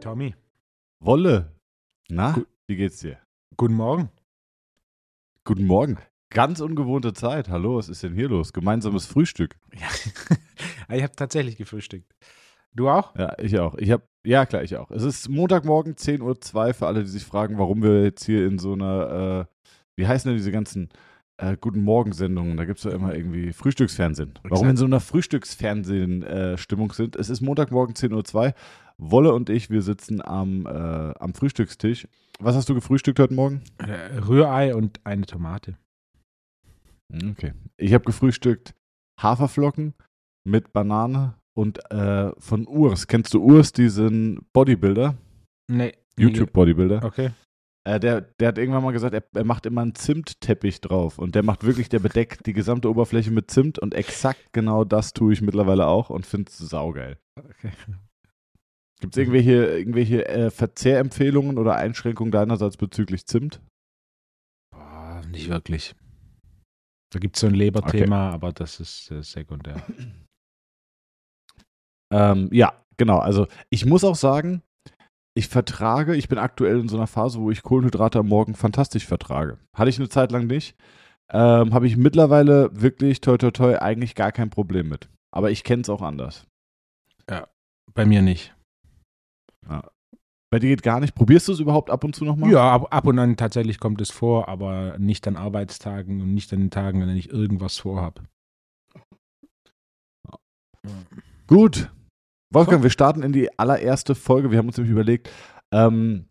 Tommy, Wolle. Na, Gu- wie geht's dir? guten Morgen. Guten Morgen. Ganz ungewohnte Zeit. Hallo, was ist denn hier los? Gemeinsames Frühstück. Ja. ich habe tatsächlich gefrühstückt. Du auch? Ja, ich auch. Ich habe, ja klar, ich auch. Es ist Montagmorgen 10.02 Uhr für alle, die sich fragen, warum wir jetzt hier in so einer, äh, wie heißen denn diese ganzen äh, Guten Morgen-Sendungen? Da gibt es ja immer irgendwie Frühstücksfernsehen. Warum wir in so einer Frühstücksfernsehen-Stimmung sind. Es ist Montagmorgen 10.02 Uhr. Wolle und ich, wir sitzen am, äh, am Frühstückstisch. Was hast du gefrühstückt heute Morgen? Äh, Rührei und eine Tomate. Okay. Ich habe gefrühstückt Haferflocken mit Banane und äh, von Urs. Kennst du Urs, diesen Bodybuilder? Nee. YouTube-Bodybuilder? Okay. Äh, der, der hat irgendwann mal gesagt, er, er macht immer einen Zimtteppich drauf. Und der macht wirklich, der bedeckt die gesamte Oberfläche mit Zimt. Und exakt genau das tue ich mittlerweile auch und finde es saugeil. okay. Gibt es irgendwelche, irgendwelche äh, Verzehrempfehlungen oder Einschränkungen deinerseits bezüglich Zimt? Boah, nicht wirklich. Da gibt es so ein Leberthema, aber das ist äh, sekundär. Ähm, ja, genau. Also ich muss auch sagen, ich vertrage, ich bin aktuell in so einer Phase, wo ich Kohlenhydrate am Morgen fantastisch vertrage. Hatte ich eine Zeit lang nicht. Ähm, Habe ich mittlerweile wirklich, toi toi toi, eigentlich gar kein Problem mit. Aber ich kenne es auch anders. Bei mir nicht. Bei dir geht gar nicht. Probierst du es überhaupt ab und zu nochmal? Ja, ab, ab und an tatsächlich kommt es vor, aber nicht an Arbeitstagen und nicht an den Tagen, an denen ich irgendwas vorhabe. Gut. Wolfgang, wir starten in die allererste Folge. Wir haben uns nämlich überlegt, ähm,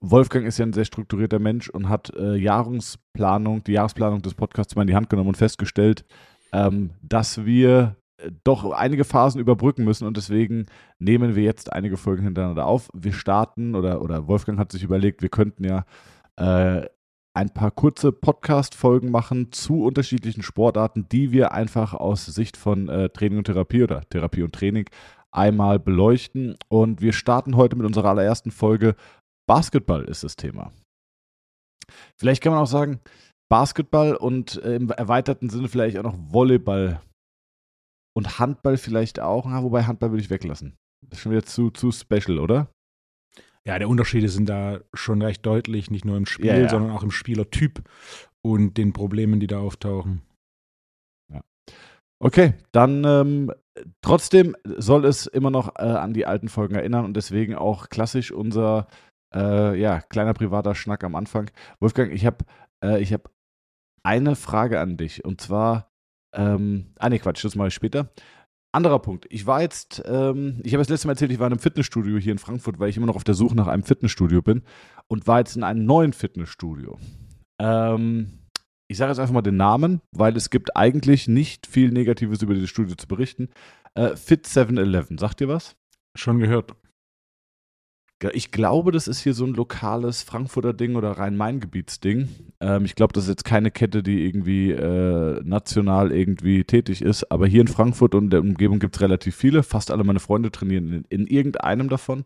Wolfgang ist ja ein sehr strukturierter Mensch und hat äh, Jahresplanung, die Jahresplanung des Podcasts mal in die Hand genommen und festgestellt, ähm, dass wir äh, doch einige Phasen überbrücken müssen und deswegen nehmen wir jetzt einige Folgen hintereinander auf. Wir starten oder, oder Wolfgang hat sich überlegt, wir könnten ja äh, ein paar kurze Podcast-Folgen machen zu unterschiedlichen Sportarten, die wir einfach aus Sicht von äh, Training und Therapie oder Therapie und Training einmal beleuchten. Und wir starten heute mit unserer allerersten Folge. Basketball ist das Thema. Vielleicht kann man auch sagen, Basketball und äh, im erweiterten Sinne vielleicht auch noch Volleyball und Handball vielleicht auch. Na, wobei Handball würde ich weglassen. Das ist schon wieder zu, zu special, oder? Ja, die Unterschiede sind da schon recht deutlich, nicht nur im Spiel, Ja, ja. sondern auch im Spielertyp und den Problemen, die da auftauchen. Okay, dann ähm, trotzdem soll es immer noch äh, an die alten Folgen erinnern und deswegen auch klassisch unser äh, ja, kleiner privater Schnack am Anfang. Wolfgang, ich habe äh, hab eine Frage an dich und zwar, ähm, ah ne Quatsch, das mache ich später. Anderer Punkt. Ich war jetzt, ähm, ich habe das letzte Mal erzählt, ich war in einem Fitnessstudio hier in Frankfurt, weil ich immer noch auf der Suche nach einem Fitnessstudio bin und war jetzt in einem neuen Fitnessstudio. Ähm, ich sage jetzt einfach mal den Namen, weil es gibt eigentlich nicht viel Negatives über dieses Studio zu berichten. Äh, Fit 7-Eleven, sagt ihr was? Schon gehört. Ich glaube, das ist hier so ein lokales Frankfurter Ding oder Rhein-Main-Gebietsding. Ähm, ich glaube, das ist jetzt keine Kette, die irgendwie äh, national irgendwie tätig ist. Aber hier in Frankfurt und der Umgebung gibt es relativ viele. Fast alle meine Freunde trainieren in, in irgendeinem davon.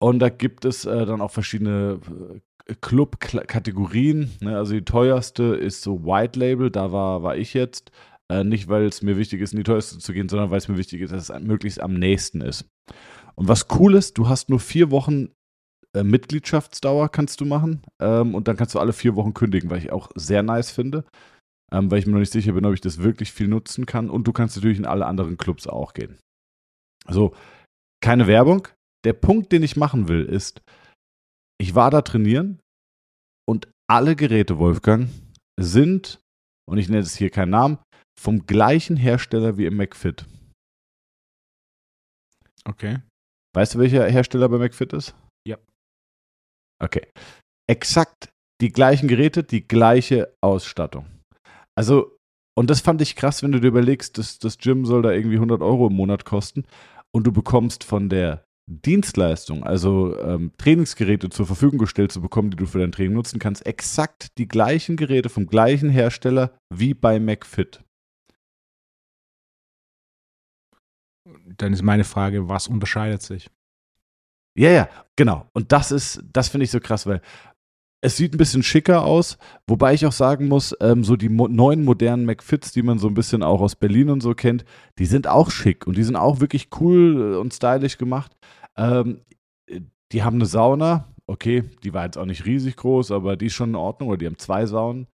Und da gibt es äh, dann auch verschiedene äh, Club-Kategorien. Ne? Also die teuerste ist so White Label, da war, war ich jetzt. Äh, nicht, weil es mir wichtig ist, in die teuerste zu gehen, sondern weil es mir wichtig ist, dass es möglichst am nächsten ist. Und was cool ist, du hast nur vier Wochen äh, Mitgliedschaftsdauer kannst du machen ähm, und dann kannst du alle vier Wochen kündigen, weil ich auch sehr nice finde, ähm, weil ich mir noch nicht sicher bin, ob ich das wirklich viel nutzen kann und du kannst natürlich in alle anderen Clubs auch gehen. Also keine Werbung. Der Punkt, den ich machen will, ist, ich war da trainieren und alle Geräte, Wolfgang, sind, und ich nenne jetzt hier keinen Namen, vom gleichen Hersteller wie im McFit. Okay. Weißt du, welcher Hersteller bei McFit ist? Ja. Okay. Exakt die gleichen Geräte, die gleiche Ausstattung. Also, und das fand ich krass, wenn du dir überlegst, das, das Gym soll da irgendwie 100 Euro im Monat kosten und du bekommst von der Dienstleistung, also ähm, Trainingsgeräte zur Verfügung gestellt zu bekommen, die du für dein Training nutzen kannst, exakt die gleichen Geräte vom gleichen Hersteller wie bei McFit. Dann ist meine Frage, was unterscheidet sich? Ja, ja, genau. Und das ist, das finde ich so krass, weil es sieht ein bisschen schicker aus, wobei ich auch sagen muss, ähm, so die mo neuen modernen McFits, die man so ein bisschen auch aus Berlin und so kennt, die sind auch schick und die sind auch wirklich cool und stylisch gemacht. Ähm, die haben eine Sauna, okay, die war jetzt auch nicht riesig groß, aber die ist schon in Ordnung, oder die haben zwei Saunen,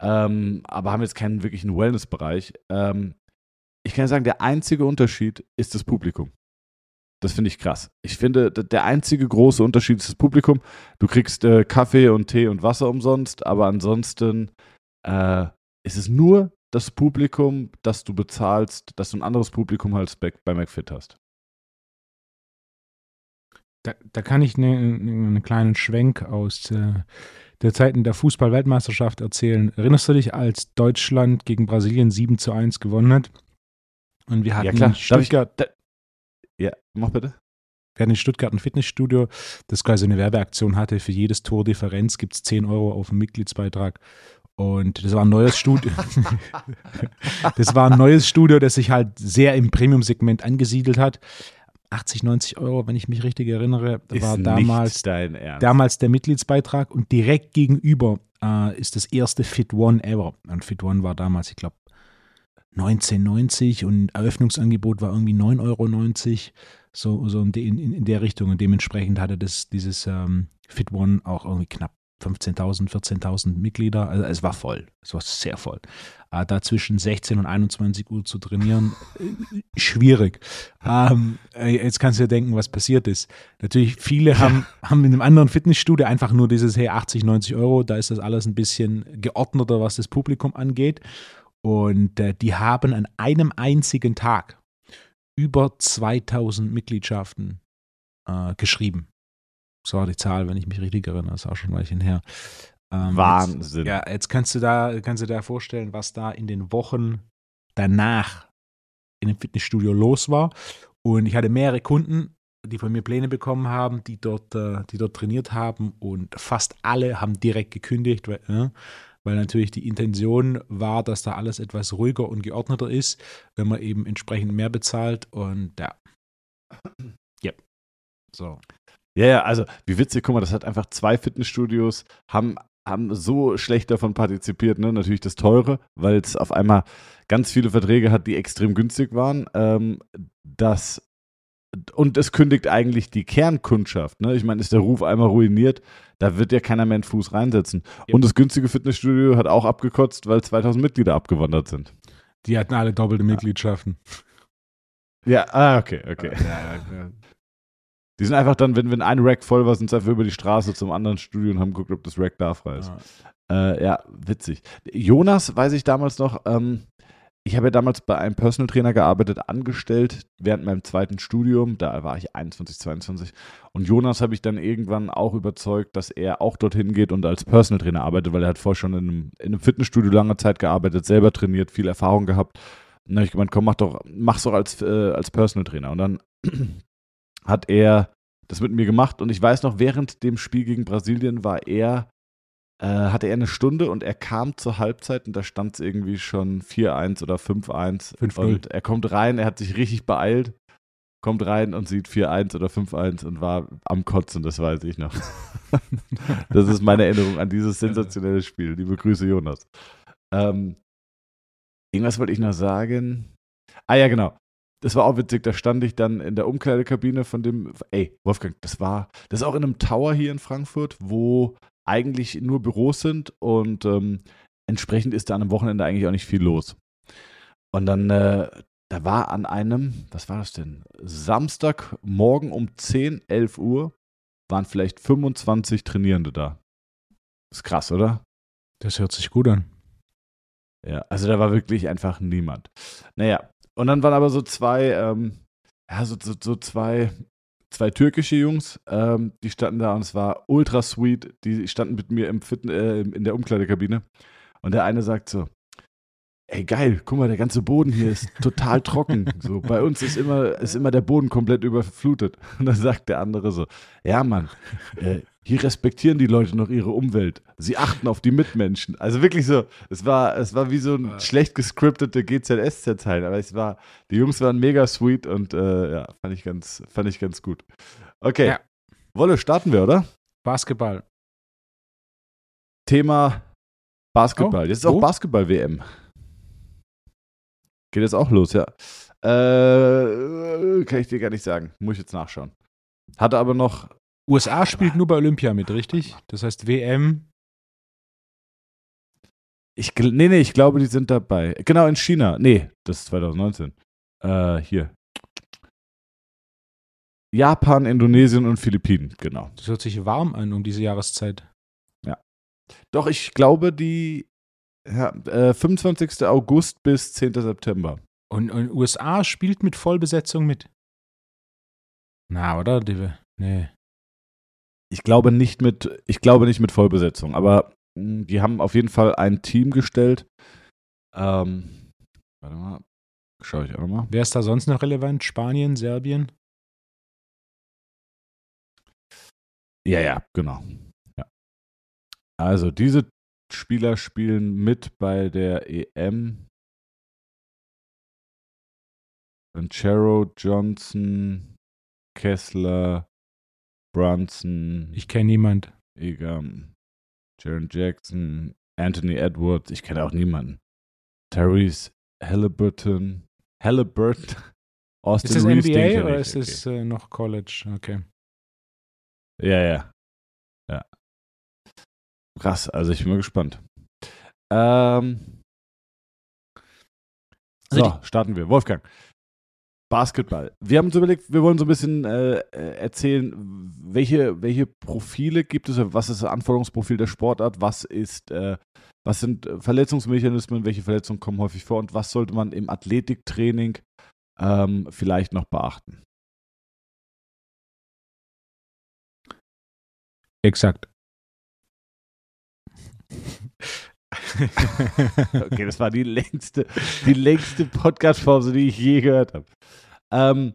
ähm, aber haben jetzt keinen wirklichen Wellnessbereich. Ähm, ich kann sagen, der einzige Unterschied ist das Publikum. Das finde ich krass. Ich finde, der einzige große Unterschied ist das Publikum. Du kriegst äh, Kaffee und Tee und Wasser umsonst, aber ansonsten äh, ist es nur das Publikum, das du bezahlst, dass du ein anderes Publikum als bei, bei McFit hast. Da, da kann ich einen eine kleinen Schwenk aus äh, der Zeiten der Fußball-Weltmeisterschaft erzählen. Erinnerst du dich, als Deutschland gegen Brasilien 7 zu 1 gewonnen hat? Und wir hatten ja, klar. Stuttgart, ich, da, ja, mach bitte. Wir hatten in Stuttgart ein Fitnessstudio, das quasi eine Werbeaktion hatte. Für jedes Tor Differenz gibt es 10 Euro auf den Mitgliedsbeitrag. Und das war ein neues Studio. das war ein neues Studio, das sich halt sehr im Premium-Segment angesiedelt hat. 80, 90 Euro, wenn ich mich richtig erinnere, ist war damals, damals der Mitgliedsbeitrag und direkt gegenüber äh, ist das erste Fit One ever. Und Fit One war damals, ich glaube, 1990 und Eröffnungsangebot war irgendwie 9,90 Euro. So, so in, in, in der Richtung. Und dementsprechend hatte das, dieses ähm, Fit One auch irgendwie knapp 15.000, 14.000 Mitglieder. Also es war voll. Es war sehr voll. Äh, da zwischen 16 und 21 Uhr zu trainieren, äh, schwierig. Ähm, äh, jetzt kannst du dir denken, was passiert ist. Natürlich, viele haben, haben in einem anderen Fitnessstudio einfach nur dieses, hey, 80, 90 Euro, da ist das alles ein bisschen geordneter, was das Publikum angeht. Und äh, die haben an einem einzigen Tag über 2000 Mitgliedschaften äh, geschrieben. So war die Zahl, wenn ich mich richtig erinnere, das ist auch schon ein Weilchen her. Ähm, Wahnsinn. Jetzt, ja, jetzt kannst du da, kannst du da vorstellen, was da in den Wochen danach in dem Fitnessstudio los war. Und ich hatte mehrere Kunden, die von mir Pläne bekommen haben, die dort, äh, die dort trainiert haben und fast alle haben direkt gekündigt, weil, äh, weil natürlich die Intention war, dass da alles etwas ruhiger und geordneter ist, wenn man eben entsprechend mehr bezahlt und ja. Ja. So. Ja, ja, also wie witzig, guck mal, das hat einfach zwei Fitnessstudios, haben, haben so schlecht davon partizipiert, ne? Natürlich das teure, weil es auf einmal ganz viele Verträge hat, die extrem günstig waren. Ähm, das und es kündigt eigentlich die Kernkundschaft. Ne? Ich meine, ist der Ruf einmal ruiniert, da wird ja keiner mehr einen Fuß reinsetzen. Ja. Und das günstige Fitnessstudio hat auch abgekotzt, weil 2000 Mitglieder abgewandert sind. Die hatten alle doppelte Mitgliedschaften. Ja, ah, okay, okay. Ja, ja, die sind einfach dann, wenn, wenn ein Rack voll war, sind sie einfach über die Straße zum anderen Studio und haben geguckt, ob das Rack da frei ist. Äh, ja, witzig. Jonas, weiß ich damals noch, ähm, ich habe ja damals bei einem Personal Trainer gearbeitet, angestellt, während meinem zweiten Studium. Da war ich 21, 22. Und Jonas habe ich dann irgendwann auch überzeugt, dass er auch dorthin geht und als Personal Trainer arbeitet, weil er hat vorher schon in einem, in einem Fitnessstudio lange Zeit gearbeitet, selber trainiert, viel Erfahrung gehabt. Und dann habe ich gemeint, komm, mach doch, mach's doch als, äh, als Personal Trainer. Und dann hat er das mit mir gemacht. Und ich weiß noch, während dem Spiel gegen Brasilien war er hatte er eine Stunde und er kam zur Halbzeit und da stand es irgendwie schon 4-1 oder 5-1. Und er kommt rein, er hat sich richtig beeilt, kommt rein und sieht 4-1 oder 5-1 und war am Kotzen, das weiß ich noch. das ist meine Erinnerung an dieses sensationelle Spiel. Liebe Grüße, Jonas. Ähm, irgendwas wollte ich noch sagen. Ah ja, genau. Das war auch witzig, da stand ich dann in der Umkleidekabine von dem, ey, Wolfgang, das war, das ist auch in einem Tower hier in Frankfurt, wo eigentlich nur Büros sind und ähm, entsprechend ist da an einem Wochenende eigentlich auch nicht viel los. Und dann, äh, da war an einem, was war das denn? Samstagmorgen um 10, 11 Uhr waren vielleicht 25 Trainierende da. Ist krass, oder? Das hört sich gut an. Ja, also da war wirklich einfach niemand. Naja, und dann waren aber so zwei, ähm, ja, so, so, so zwei zwei türkische Jungs, ähm, die standen da und es war ultra sweet. Die standen mit mir im Fit äh, in der Umkleidekabine. Und der eine sagt so: Ey, geil, guck mal, der ganze Boden hier ist total trocken. So, bei uns ist immer, ist immer der Boden komplett überflutet. Und dann sagt der andere so: Ja, Mann, äh, hier respektieren die Leute noch ihre Umwelt. Sie achten auf die Mitmenschen. Also wirklich so, es war, es war wie so ein schlecht gescriptete GZSZ-Teil, aber es war, die Jungs waren mega sweet und äh, ja, fand ich ganz, fand ich ganz, gut. Okay. Ja. Wolle, starten wir, oder? Basketball. Thema Basketball. Oh, jetzt ist auch wo? Basketball-WM. Geht jetzt auch los, ja. Äh, kann ich dir gar nicht sagen. Muss ich jetzt nachschauen. Hatte aber noch. USA spielt nur bei Olympia mit, richtig? Das heißt WM. Ich, nee, nee, ich glaube, die sind dabei. Genau, in China. Nee, das ist 2019. Äh, hier. Japan, Indonesien und Philippinen, genau. Das hört sich warm an um diese Jahreszeit. Doch, ich glaube, die ja, äh, 25. August bis 10. September. Und, und USA spielt mit Vollbesetzung mit. Na, oder? Die, nee. Ich glaube nicht mit, ich glaube nicht mit Vollbesetzung, aber mh, die haben auf jeden Fall ein Team gestellt. Ähm, warte mal, schaue ich auch nochmal. Wer ist da sonst noch relevant? Spanien, Serbien? Ja, ja, genau. Ja. Also diese Spieler spielen mit bei der EM. Banchero, Johnson, Kessler, Brunson, Ich kenne niemand. Egam, Jaron Jackson, Anthony Edwards, ich kenne auch niemanden. Therese Halliburton, Halliburton, Austin Ist das Reeves, NBA oder ist es äh, noch College? Okay. okay. Ja, ja. Ja. Krass, also ich bin mal gespannt. Ähm, Also so, starten wir. Wolfgang. Basketball. Wir haben uns überlegt, wir wollen so ein bisschen äh, äh, erzählen, welche, welche Profile gibt es, was ist das Anforderungsprofil der Sportart, was ist, äh, was sind Verletzungsmechanismen, welche Verletzungen kommen häufig vor und was sollte man im Athletiktraining ähm, vielleicht noch beachten. Exakt. Okay, das war die längste, die längste Podcast-Pause, die ich je gehört habe. Ähm,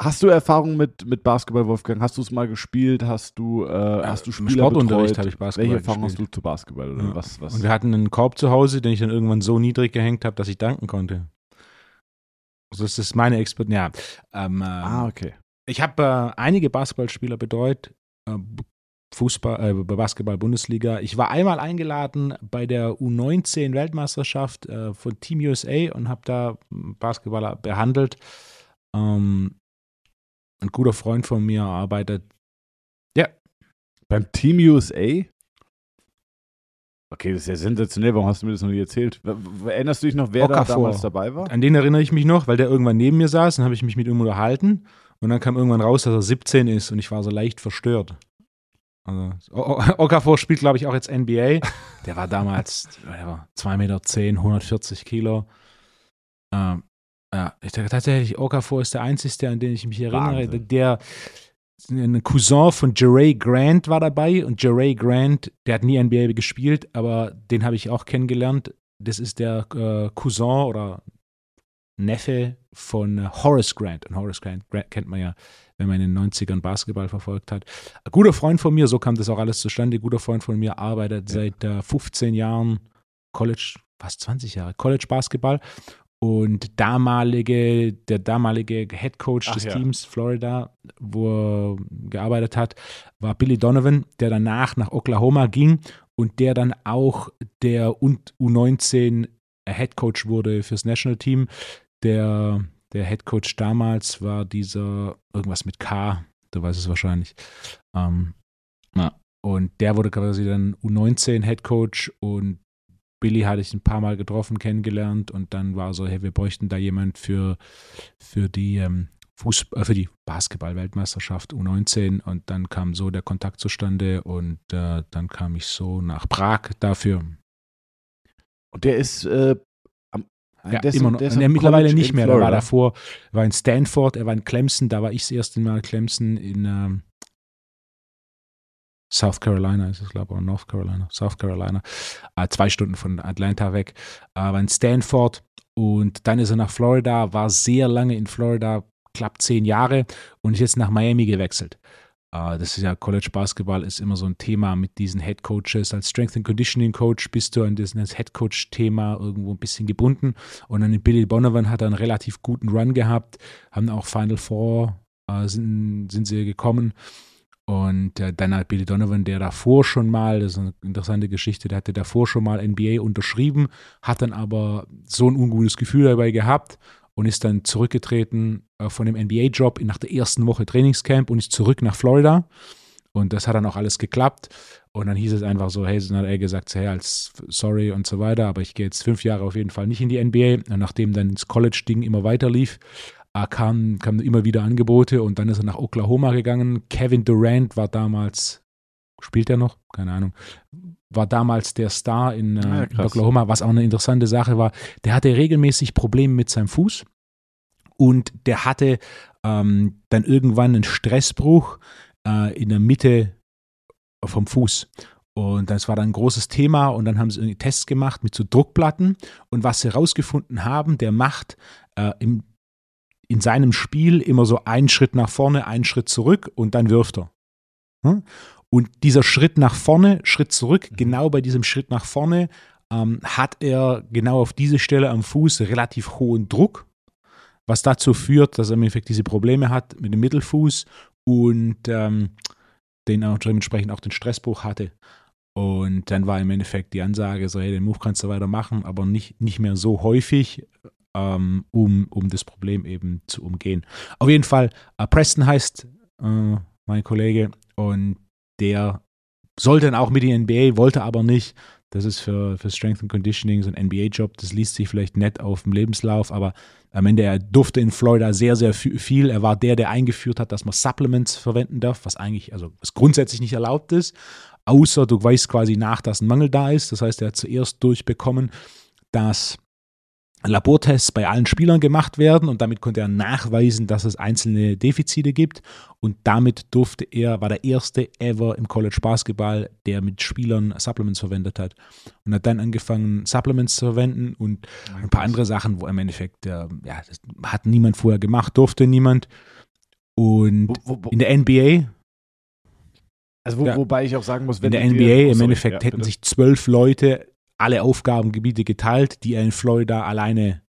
hast du Erfahrung mit, mit Basketball, Wolfgang? Hast du es mal gespielt? Hast du, äh, hast du Im Spieler Sportunterricht betreut? habe ich Basketball Welche Erfahrung gespielt. hast du zu Basketball? Oder Ja. was, was? Und wir hatten einen Korb zu Hause, den ich dann irgendwann so niedrig gehängt habe, dass ich danken konnte. Also das ist meine Expert. Ja, ähm, ah, okay. ich habe äh, einige Basketballspieler betreut. Äh, Fußball, äh, Basketball-Bundesliga. Ich war einmal eingeladen bei der U19-Weltmeisterschaft äh, von Team USA und habe da Basketballer behandelt. Ähm, ein guter Freund von mir arbeitet Beim Team USA? Okay, das ist ja sensationell. Warum hast du mir das noch nie erzählt? Erinnerst du dich noch, wer da Okafor. damals dabei war? An den erinnere ich mich noch, weil der irgendwann neben mir saß, dann habe ich mich mit ihm unterhalten und dann kam irgendwann raus, dass er 17 ist und ich war so leicht verstört. Also, Okafor spielt, glaube ich, auch jetzt NBA. Der war damals der war 2,10 Meter, 140 Kilo. Ähm, ja, ich denke tatsächlich, Okafor ist der Einzige, an den ich mich erinnere. Wahnsinn. Der ein Cousin von Jeray Grant war dabei und Jeray Grant, der hat nie NBA gespielt, aber den habe ich auch kennengelernt. Das ist der äh, Cousin oder Neffe von äh, Horace Grant. Und Horace Grant, Grant kennt man ja, wenn man in den 90ern Basketball verfolgt hat. Ein guter Freund von mir, so kam das auch alles zustande. Ein guter Freund von mir arbeitet Ja. seit äh, 15 Jahren College, fast 20 Jahre, College Basketball. Und damalige, der damalige Head Coach Ach des ja. Teams Florida, wo er gearbeitet hat, war Billy Donovan, der danach nach Oklahoma ging und der dann auch der U19 Head Coach wurde fürs National Team. Der, der Head Coach damals war dieser, irgendwas mit K, du weißt es wahrscheinlich. Ähm, na, und der wurde quasi dann U19 Head Coach und Billy hatte ich ein paar Mal getroffen, kennengelernt und dann war so, hey, wir bräuchten da jemand für, für die ähm, Fußball, äh, für die Basketball-Weltmeisterschaft U19 und dann kam so der Kontakt zustande und äh, dann kam ich so nach Prag dafür. Und der ist, äh, Ja, ist, immer noch. am mittlerweile nicht mehr. Er war Florida. davor, er war in Stanford, er war in Clemson, da war ich das erste Mal Clemson in ähm, South Carolina ist es, glaube ich, oder North Carolina, South Carolina, äh, zwei Stunden von Atlanta weg, äh, war in Stanford und dann ist er nach Florida, war sehr lange in Florida, knapp zehn Jahre und ist jetzt nach Miami gewechselt. Äh, das ist ja College Basketball ist immer so ein Thema mit diesen Head Coaches. Als Strength and Conditioning Coach bist du an dieses Head Coach Thema irgendwo ein bisschen gebunden. Und dann Billy Donovan hat einen relativ guten Run gehabt, haben auch Final Four äh, sind, sind sie gekommen. Und äh, dann hat Billy Donovan, der davor schon mal, das ist eine interessante Geschichte, der hatte davor schon mal NBA unterschrieben, hat dann aber so ein ungutes Gefühl dabei gehabt und ist dann zurückgetreten äh, von dem NBA-Job nach der ersten Woche Trainingscamp und ist zurück nach Florida. Und das hat dann auch alles geklappt. Und dann hieß es einfach so, hey, dann hat er gesagt, hey, als sorry und so weiter, aber ich gehe jetzt fünf Jahre auf jeden Fall nicht in die NBA. Und nachdem dann das College-Ding immer weiter lief, äh, kamen kam immer wieder Angebote und dann ist er nach Oklahoma gegangen. Kevin Durant war damals, spielt er noch? Keine Ahnung. War damals der Star in, äh, ja, in Oklahoma, was auch eine interessante Sache war. Der hatte regelmäßig Probleme mit seinem Fuß und der hatte ähm, dann irgendwann einen Stressbruch äh, in der Mitte vom Fuß. Und das war dann ein großes Thema und dann haben sie Tests gemacht mit so Druckplatten und was sie herausgefunden haben, der macht äh, im, in seinem Spiel immer so einen Schritt nach vorne, einen Schritt zurück und dann wirft er. Hm? Und dieser Schritt nach vorne, Schritt zurück, mhm. genau bei diesem Schritt nach vorne ähm, hat er genau auf diese Stelle am Fuß relativ hohen Druck, was dazu führt, dass er im Endeffekt diese Probleme hat mit dem Mittelfuß und ähm, den auch dementsprechend auch den Stressbruch hatte. Und dann war im Endeffekt die Ansage so, hey, den Move kannst du weiter machen, aber nicht, nicht mehr so häufig, ähm, um, um das Problem eben zu umgehen. Auf jeden Fall, äh, Preston heißt äh, mein Kollege und der sollte dann auch mit in die NBA, wollte aber nicht. Das ist für, für Strength and Conditioning so ein NBA-Job. Das liest sich vielleicht nett auf dem Lebenslauf, aber am Ende, er durfte in Florida sehr, sehr viel. Er war der, der eingeführt hat, dass man Supplements verwenden darf, was eigentlich, also was grundsätzlich nicht erlaubt ist, außer du weißt quasi nach, dass ein Mangel da ist. Das heißt, er hat zuerst durchbekommen, dass Labortests bei allen Spielern gemacht werden und damit konnte er nachweisen, dass es einzelne Defizite gibt. Und damit durfte er, war der erste ever im College Basketball, der mit Spielern Supplements verwendet hat. Und hat dann angefangen Supplements zu verwenden und ein paar andere Sachen, wo im Endeffekt, äh, ja, das hat niemand vorher gemacht, durfte niemand. Und wo, wo, in der NBA also wo, ja, wobei ich auch sagen muss, wenn in der NBA im Endeffekt ja, hätten sich zwölf Leute alle Aufgabengebiete geteilt, die er in Florida alleine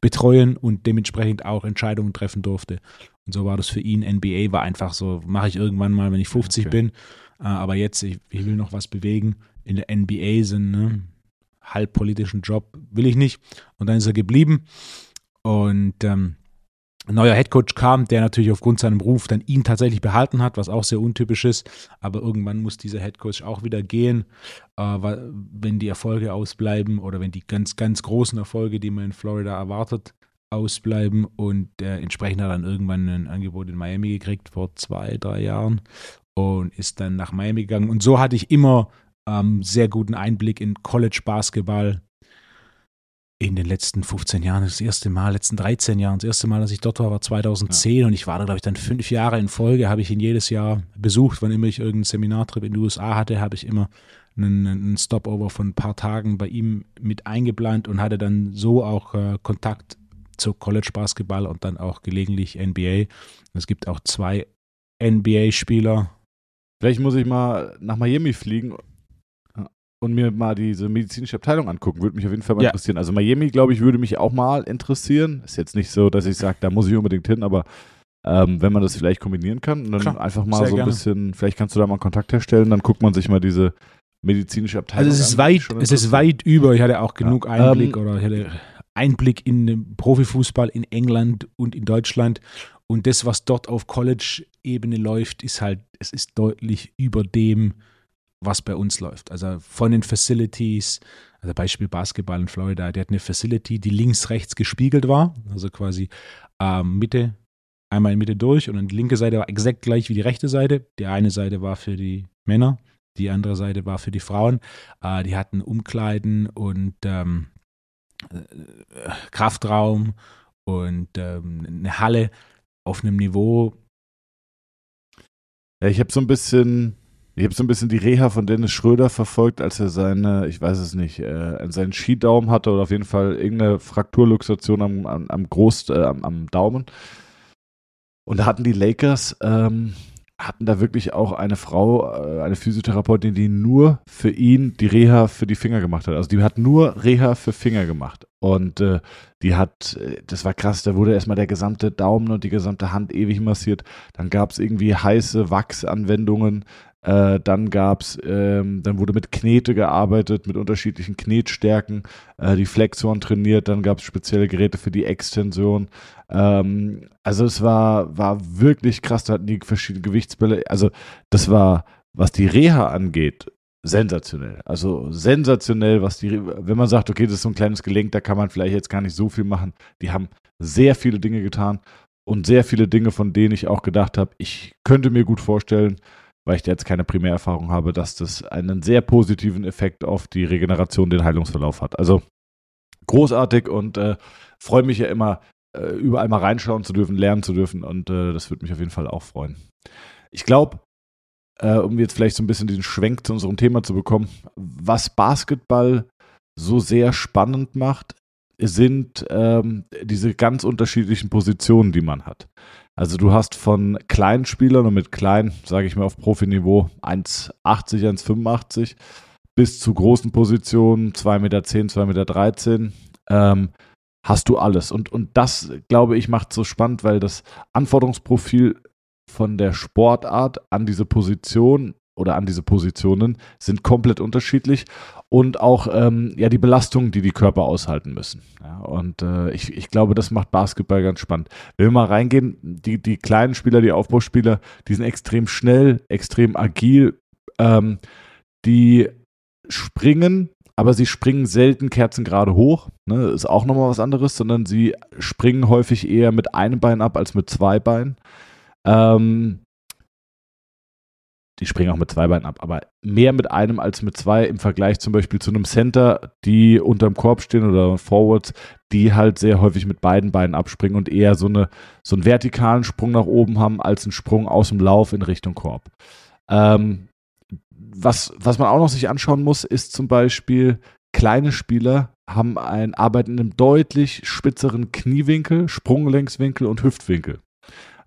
betreuen und dementsprechend auch Entscheidungen treffen durfte. Und so war das für ihn. NBA war einfach so, mache ich irgendwann mal, wenn ich 50 okay. bin. Äh, aber jetzt, ich, ich, will noch was bewegen. In der NBA sind ne, halb politischen Job will ich nicht. Und dann ist er geblieben. Und ähm, neuer Headcoach kam, der natürlich aufgrund seinem Ruf dann ihn tatsächlich behalten hat, was auch sehr untypisch ist. Aber irgendwann muss dieser Headcoach auch wieder gehen, äh, wenn die Erfolge ausbleiben oder wenn die ganz, ganz großen Erfolge, die man in Florida erwartet, ausbleiben. Und äh, entsprechend hat dann irgendwann ein Angebot in Miami gekriegt vor zwei, drei Jahren und ist dann nach Miami gegangen. Und so hatte ich immer ähm, sehr guten Einblick in College Basketball in den letzten 15 Jahren, das erste Mal, letzten 13 Jahren, das erste Mal, dass ich dort war, war 2010 ja. und ich war da, glaube ich, dann fünf Jahre in Folge, habe ich ihn jedes Jahr besucht. Wann immer ich irgendeinen Seminartrip in die USA hatte, habe ich immer einen, einen, Stopover von ein paar Tagen bei ihm mit eingeplant und hatte dann so auch äh, Kontakt zu College Basketball und dann auch gelegentlich NBA. Es gibt auch zwei NBA-Spieler. Vielleicht muss ich mal nach Miami fliegen und mir mal diese medizinische Abteilung angucken. Würde mich auf jeden Fall mal ja. interessieren. Also Miami, glaube ich, würde mich auch mal interessieren. Ist jetzt nicht so, dass ich sage, da muss ich unbedingt hin, aber ähm, wenn man das vielleicht kombinieren kann, dann Klar, einfach mal so ein gerne. bisschen, vielleicht kannst du da mal Kontakt herstellen, dann guckt man sich mal diese medizinische Abteilung an. Also es ist weit, es ist weit über, ich hatte auch genug ja. Einblick ähm, oder ich hatte Einblick in den Profifußball in England und in Deutschland und das, was dort auf College-Ebene läuft, ist halt, es ist deutlich über dem, was bei uns läuft. Also von den Facilities, also Beispiel Basketball in Florida, der hat eine Facility, die links, rechts gespiegelt war, also quasi ähm, Mitte, einmal in Mitte durch und die linke Seite war exakt gleich wie die rechte Seite. Die eine Seite war für die Männer, die andere Seite war für die Frauen. Äh, die hatten Umkleiden und ähm, äh, Kraftraum und ähm, eine Halle auf einem Niveau. Ja, ich habe so ein bisschen ich habe so ein bisschen die Reha von Dennis Schröder verfolgt, als er seine, ich weiß es nicht, äh, seinen Skidaumen hatte oder auf jeden Fall irgendeine Frakturluxation am, am, am Groß, äh, am, am, Daumen. Und da hatten die Lakers ähm, hatten da wirklich auch eine Frau, äh, eine Physiotherapeutin, die nur für ihn die Reha für die Finger gemacht hat. Also die hat nur Reha für Finger gemacht. Und äh, die hat, äh, das war krass, da wurde erstmal der gesamte Daumen und die gesamte Hand ewig massiert. Dann gab es irgendwie heiße Wachsanwendungen. Äh, dann gab's, ähm, dann wurde mit Knete gearbeitet, mit unterschiedlichen Knetstärken, äh, die Flexoren trainiert, dann gab es spezielle Geräte für die Extension. Ähm, also es war, war wirklich krass, da hatten die verschiedene Gewichtsbälle. Also das war, was die Reha angeht, sensationell. Also sensationell, was die, wenn man sagt, okay, das ist so ein kleines Gelenk, da kann man vielleicht jetzt gar nicht so viel machen. Die haben sehr viele Dinge getan und sehr viele Dinge, von denen ich auch gedacht habe, ich könnte mir gut vorstellen, weil ich jetzt keine Primärerfahrung habe, dass das einen sehr positiven Effekt auf die Regeneration, den Heilungsverlauf hat. Also großartig und äh, freue mich ja immer, äh, überall mal reinschauen zu dürfen, lernen zu dürfen und äh, das würde mich auf jeden Fall auch freuen. Ich glaube, äh, um jetzt vielleicht so ein bisschen diesen Schwenk zu unserem Thema zu bekommen, was Basketball so sehr spannend macht, sind ähm, diese ganz unterschiedlichen Positionen, die man hat. Also du hast von kleinen Spielern und mit klein, sage ich mal auf Profiniveau, 1,80, 1,85 bis zu großen Positionen, 2,10 Meter, 2,13 Meter, ähm, hast du alles. Und, und das, glaube ich, macht so spannend, weil das Anforderungsprofil von der Sportart an diese Position oder an diese Positionen sind komplett unterschiedlich und auch ähm, ja die Belastungen, die die Körper aushalten müssen. Ja, und äh, ich, ich glaube, das macht Basketball ganz spannend. Wenn wir mal reingehen, die, die kleinen Spieler, die Aufbauspieler, die sind extrem schnell, extrem agil, ähm, die springen, aber sie springen selten kerzengerade hoch. Ne, ist auch nochmal was anderes, sondern sie springen häufig eher mit einem Bein ab als mit zwei Beinen. Ähm, die springen auch mit zwei Beinen ab, aber mehr mit einem als mit zwei im Vergleich zum Beispiel zu einem Center, die unterm Korb stehen oder Forwards, die halt sehr häufig mit beiden Beinen abspringen und eher so, eine, so einen vertikalen Sprung nach oben haben als einen Sprung aus dem Lauf in Richtung Korb. Ähm, was, was man auch noch sich anschauen muss, ist zum Beispiel, kleine Spieler haben ein, arbeiten in einem deutlich spitzeren Kniewinkel, Sprunggelenkswinkel und Hüftwinkel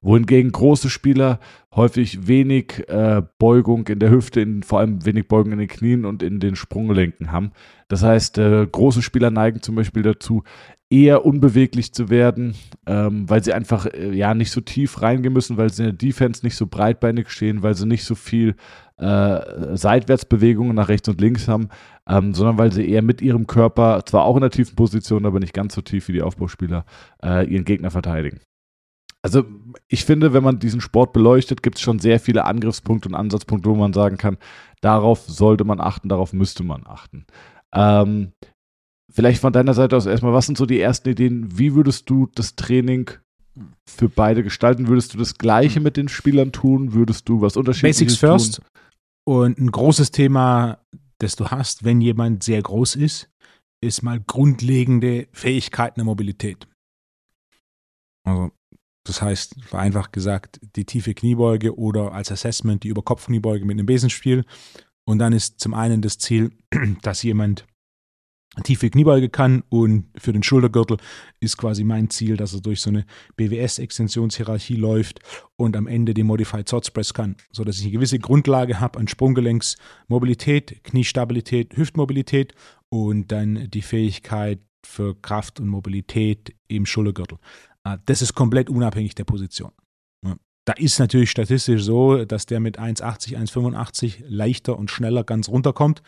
wohingegen große Spieler häufig wenig äh, Beugung in der Hüfte, in, vor allem wenig Beugung in den Knien und in den Sprunggelenken haben. Das heißt, äh, große Spieler neigen zum Beispiel dazu, eher unbeweglich zu werden, ähm, weil sie einfach äh, ja nicht so tief reingehen müssen, weil sie in der Defense nicht so breitbeinig stehen, weil sie nicht so viel äh, Seitwärtsbewegungen nach rechts und links haben, ähm, sondern weil sie eher mit ihrem Körper, zwar auch in der tiefen Position, aber nicht ganz so tief wie die Aufbauspieler, äh, ihren Gegner verteidigen. Also ich finde, wenn man diesen Sport beleuchtet, gibt es schon sehr viele Angriffspunkte und Ansatzpunkte, wo man sagen kann, darauf sollte man achten, darauf müsste man achten. Ähm, vielleicht von deiner Seite aus erstmal, was sind so die ersten Ideen? Wie würdest du das Training für beide gestalten? Würdest du das Gleiche mit den Spielern tun? Würdest du was Unterschiedliches Basics first. Tun? Und ein großes Thema, das du hast, wenn jemand sehr groß ist, ist mal grundlegende Fähigkeiten der Mobilität. Also das heißt, vereinfacht gesagt, die tiefe Kniebeuge oder als Assessment die Überkopfkniebeuge mit einem Besenspiel. Und dann ist zum einen das Ziel, dass jemand tiefe Kniebeuge kann und für den Schultergürtel ist quasi mein Ziel, dass er durch so eine BWS-Extensionshierarchie läuft und am Ende den Modified Swords Press kann, sodass ich eine gewisse Grundlage habe an Sprunggelenksmobilität, Kniestabilität, Hüftmobilität und dann die Fähigkeit für Kraft und Mobilität im Schultergürtel. Ah, das ist komplett unabhängig der Position. Da ist natürlich statistisch so, dass der mit 1,80, 1,85 leichter und schneller ganz runterkommt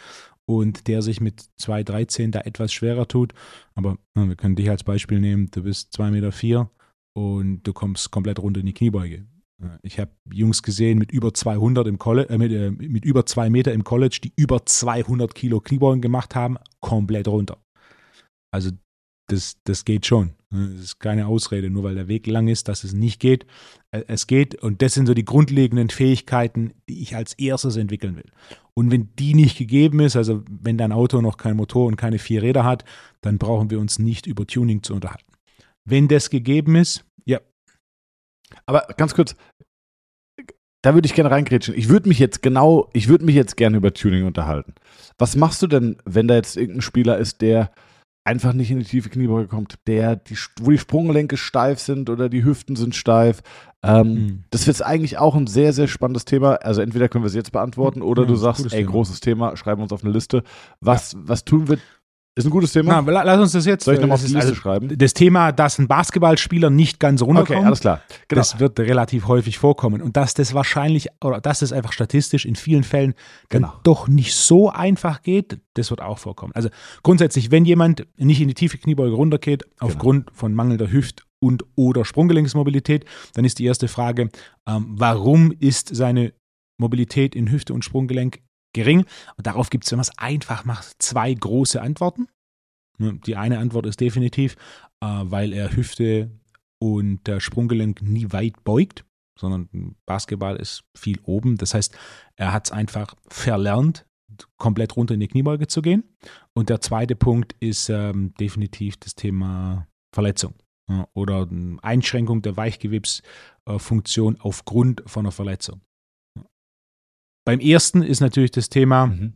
und der sich mit 2,13 da etwas schwerer tut. Aber wir können dich als Beispiel nehmen, du bist 2,4 Meter und du kommst komplett runter in die Kniebeuge. Ich habe Jungs gesehen mit über 200 im College, äh, mit, äh, mit über 2 Meter im College, die über 200 Kilo Kniebeugen gemacht haben, komplett runter. Also das, das geht schon. Das ist keine Ausrede, nur weil der Weg lang ist, dass es nicht geht. Äh, es geht und das sind so die grundlegenden Fähigkeiten, die ich als erstes entwickeln will. Und wenn die nicht gegeben ist, also wenn dein Auto noch keinen Motor und keine vier Räder hat, dann brauchen wir uns nicht über Tuning zu unterhalten. Wenn das gegeben ist, ja. Aber ganz kurz, da würde ich gerne reingrätschen. Ich würde mich jetzt genau, ich würde mich jetzt gerne über Tuning unterhalten. Was machst du denn, wenn da jetzt irgendein Spieler ist, der einfach nicht in die tiefe Kniebeuge kommt, der, die, wo die Sprunggelenke steif sind oder die Hüften sind steif. Ähm, mhm. Das wird eigentlich auch ein sehr, sehr spannendes Thema. Also entweder können wir es jetzt beantworten oder ja, du sagst, ey, Thema. großes Thema, schreiben wir uns auf eine Liste. Was, ja. was tun wir ist ein gutes Thema. Na, lass uns das jetzt. Soll ich nochmal auf die Liste also schreiben? Das Thema, dass ein Basketballspieler nicht ganz runterkommt. Okay, alles klar. Genau. Das wird relativ häufig vorkommen. Und dass das wahrscheinlich, oder dass das einfach statistisch in vielen Fällen genau. doch nicht so einfach geht, das wird auch vorkommen. Also grundsätzlich, wenn jemand nicht in die tiefe Kniebeuge runtergeht, aufgrund genau. von mangelnder Hüft- und oder Sprunggelenksmobilität, dann ist die erste Frage, ähm, warum ist seine Mobilität in Hüfte und Sprunggelenk gering. Und darauf gibt es, wenn man es einfach macht, zwei große Antworten. Die eine Antwort ist definitiv, äh, weil er Hüfte und der Sprunggelenk nie weit beugt, sondern Basketball ist viel oben. Das heißt, er hat es einfach verlernt, komplett runter in die Kniebeuge zu gehen. Und der zweite Punkt ist ähm, definitiv das Thema Verletzung ja, oder Einschränkung der Weichgewebsfunktion aufgrund von einer Verletzung. Beim ersten ist natürlich das Thema, mhm.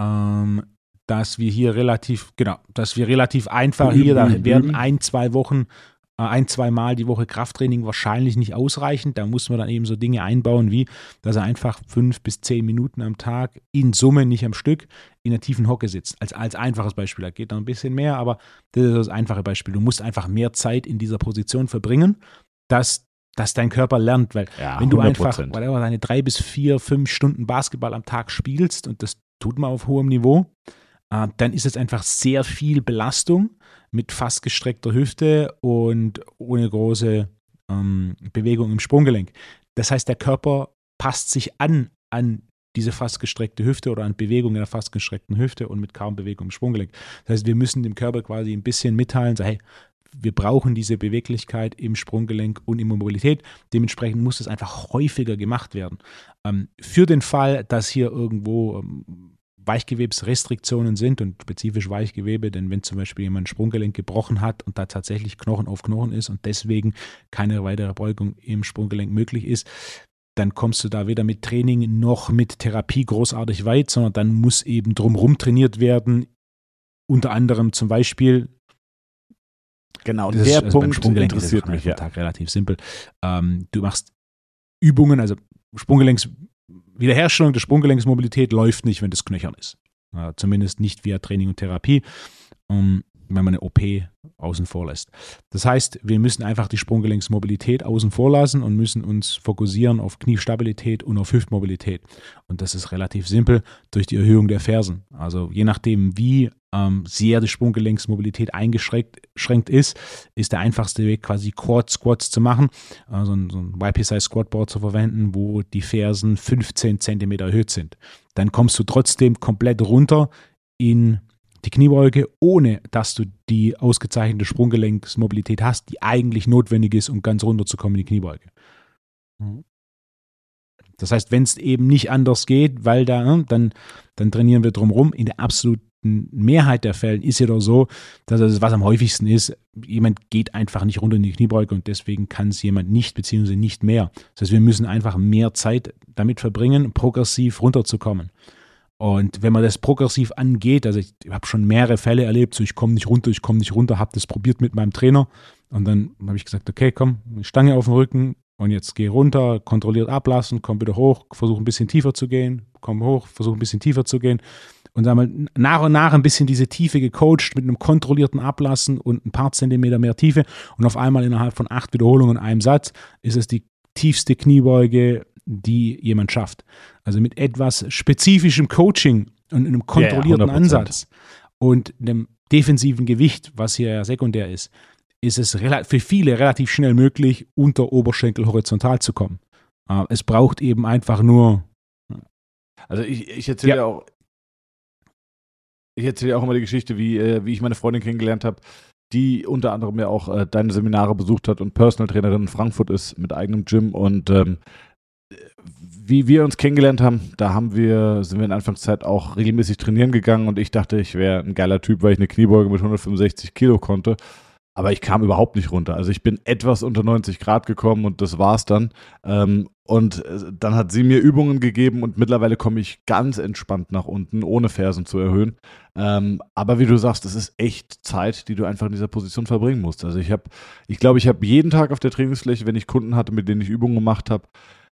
ähm, dass wir hier relativ, genau, dass wir relativ einfach hier, da werden ein, zwei Wochen, äh, ein, zwei Mal die Woche Krafttraining wahrscheinlich nicht ausreichen. Da muss man dann eben so Dinge einbauen, wie, dass er einfach fünf bis zehn Minuten am Tag in Summe, nicht am Stück, in der tiefen Hocke sitzt. Als, als einfaches Beispiel. Da geht noch ein bisschen mehr, aber das ist das einfache Beispiel. Du musst einfach mehr Zeit in dieser Position verbringen, dass dass dein Körper lernt, weil ja, wenn du 100%. einfach whatever, deine drei bis vier, fünf Stunden Basketball am Tag spielst und das tut man auf hohem Niveau, äh, dann ist es einfach sehr viel Belastung mit fast gestreckter Hüfte und ohne große ähm, Bewegung im Sprunggelenk. Das heißt, der Körper passt sich an an diese fast gestreckte Hüfte oder an Bewegung in der fast gestreckten Hüfte und mit kaum Bewegung im Sprunggelenk. Das heißt, wir müssen dem Körper quasi ein bisschen mitteilen, so, hey, wir brauchen diese Beweglichkeit im Sprunggelenk und in Mobilität. Dementsprechend muss es einfach häufiger gemacht werden. Ähm, für den Fall, dass hier irgendwo ähm, Weichgewebsrestriktionen sind und spezifisch Weichgewebe, denn wenn zum Beispiel jemand ein Sprunggelenk gebrochen hat und da tatsächlich Knochen auf Knochen ist und deswegen keine weitere Beugung im Sprunggelenk möglich ist, dann kommst du da weder mit Training noch mit Therapie großartig weit, sondern dann muss eben drumherum trainiert werden. Unter anderem zum Beispiel Genau, das der ist, also Punkt interessiert mich. Ja. Tag relativ simpel. Ähm, du machst Übungen, also Sprunggelenks, Wiederherstellung der Sprunggelenksmobilität läuft nicht, wenn das knöchern ist. Äh, zumindest nicht via Training und Therapie. Um, wenn man eine OP außen vor lässt. Das heißt, wir müssen einfach die Sprunggelenksmobilität außen vor lassen und müssen uns fokussieren auf Kniestabilität und auf Hüftmobilität. Und das ist relativ simpel durch die Erhöhung der Fersen. Also je nachdem, wie ähm, sehr die Sprunggelenksmobilität eingeschränkt ist, ist der einfachste Weg quasi Quad Squats zu machen, also so ein YP-Size Squatboard zu verwenden, wo die Fersen 15 cm erhöht sind. Dann kommst du trotzdem komplett runter in die Kniebeuge, ohne dass du die ausgezeichnete Sprunggelenksmobilität hast, die eigentlich notwendig ist, um ganz runter zu kommen in die Kniebeuge. Mhm. Das heißt, wenn es eben nicht anders geht, weil da, ne, dann, dann trainieren wir drumherum. In der absoluten Mehrheit der Fällen ist ja doch so, dass das, was am häufigsten ist, jemand geht einfach nicht runter in die Kniebeuge und deswegen kann es jemand nicht, beziehungsweise nicht mehr. Das heißt, wir müssen einfach mehr Zeit damit verbringen, progressiv runterzukommen. Und wenn man das progressiv angeht, also ich habe schon mehrere Fälle erlebt, so ich komme nicht runter, ich komme nicht runter, habe das probiert mit meinem Trainer und dann habe ich gesagt, okay, komm, Stange auf den Rücken und jetzt geh runter, kontrolliert ablassen, komm wieder hoch, versuche ein bisschen tiefer zu gehen, komm hoch, versuche ein bisschen tiefer zu gehen. Und dann mal nach und nach ein bisschen diese Tiefe gecoacht mit einem kontrollierten Ablassen und ein paar Zentimeter mehr Tiefe. Und auf einmal innerhalb von acht Wiederholungen in einem Satz ist es die tiefste Kniebeuge die jemand schafft. Also mit etwas spezifischem Coaching und einem kontrollierten ja, Ansatz und einem defensiven Gewicht, was hier ja sekundär ist, ist es für viele relativ schnell möglich, unter Oberschenkel horizontal zu kommen. Äh, es braucht eben einfach nur. Also ich, ich erzähle ja. auch, ich erzähle auch immer die Geschichte, wie, äh, wie ich meine Freundin kennengelernt habe, die unter anderem ja auch äh, deine Seminare besucht hat und Personal Trainerin in Frankfurt ist mit eigenem Gym und ähm, wie wir uns kennengelernt haben, da haben wir, sind wir in Anfangszeit auch regelmäßig trainieren gegangen und ich dachte, ich wäre ein geiler Typ, weil ich eine Kniebeuge mit 165 Kilo konnte. Aber ich kam überhaupt nicht runter. Also ich bin etwas unter 90 Grad gekommen und das war's dann. Ähm, und äh, dann hat sie mir Übungen gegeben und mittlerweile komme ich ganz entspannt nach unten, ohne Fersen zu erhöhen. Ähm, aber wie du sagst, das ist echt Zeit, die du einfach in dieser Position verbringen musst. Also ich habe, ich glaube, ich habe jeden Tag auf der Trainingsfläche, wenn ich Kunden hatte, mit denen ich Übungen gemacht habe,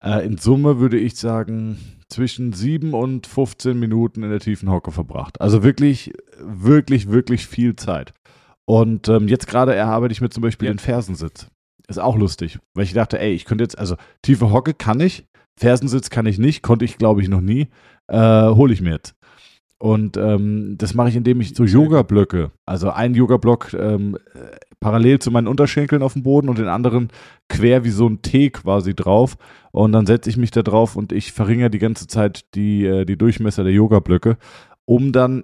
äh, in Summe würde ich sagen, zwischen 7 und 15 Minuten in der tiefen Hocke verbracht. Also wirklich, wirklich, wirklich viel Zeit. Und ähm, jetzt gerade erarbeite ich mir zum Beispiel ja. den Fersensitz. Ist auch lustig, weil ich dachte, ey, ich könnte jetzt, also tiefe Hocke kann ich, Fersensitz kann ich nicht, konnte ich glaube ich noch nie, äh, hole ich mir jetzt. Und ähm, das mache ich, indem ich so Yoga-Blöcke, also einen Yoga-Block ähm, parallel zu meinen Unterschenkeln auf dem Boden und den anderen quer wie so ein T quasi drauf. Und dann setze ich mich da drauf und ich verringere die ganze Zeit die, äh, die Durchmesser der Yoga-Blöcke, um dann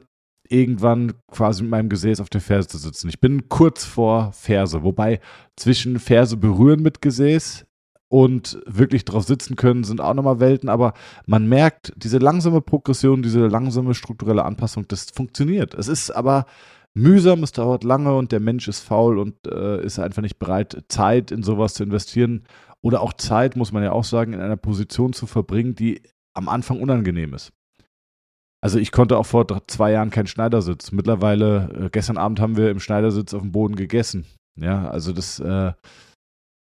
irgendwann quasi mit meinem Gesäß auf der Ferse zu sitzen. Ich bin kurz vor Ferse, wobei zwischen Ferse berühren mit Gesäß und wirklich drauf sitzen können, sind auch nochmal Welten, aber man merkt, diese langsame Progression, diese langsame strukturelle Anpassung, das funktioniert. Es ist aber mühsam, es dauert lange und der Mensch ist faul und äh, ist einfach nicht bereit, Zeit in sowas zu investieren oder auch Zeit, muss man ja auch sagen, in einer Position zu verbringen, die am Anfang unangenehm ist. Also ich konnte auch vor zwei Jahren keinen Schneidersitz. Mittlerweile, äh, gestern Abend haben wir im Schneidersitz auf dem Boden gegessen. Ja, also das, äh,